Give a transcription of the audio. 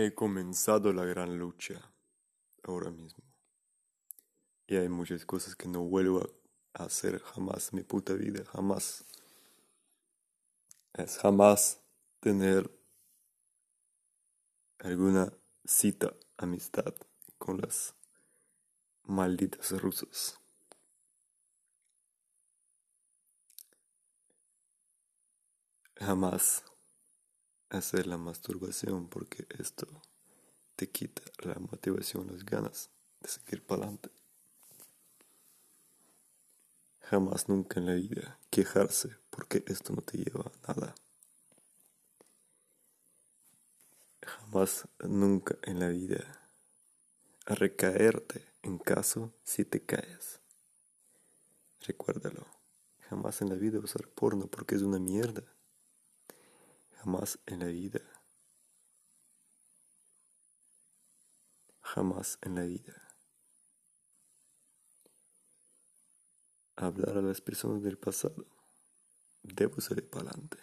He comenzado la gran lucha ahora mismo. Y hay muchas cosas que no vuelvo a hacer jamás en mi puta vida, jamás. Es jamás tener alguna cita, amistad con las malditas rusas. Jamás hacer la masturbación porque esto te quita la motivación, las ganas de seguir para adelante. Jamás nunca en la vida quejarse porque esto no te lleva a nada. Jamás nunca en la vida recaerte en caso si te caes. Recuérdalo. Jamás en la vida usar porno porque es una mierda. Jamás en la vida. Jamás en la vida. Hablar a las personas del pasado. Debo salir para adelante.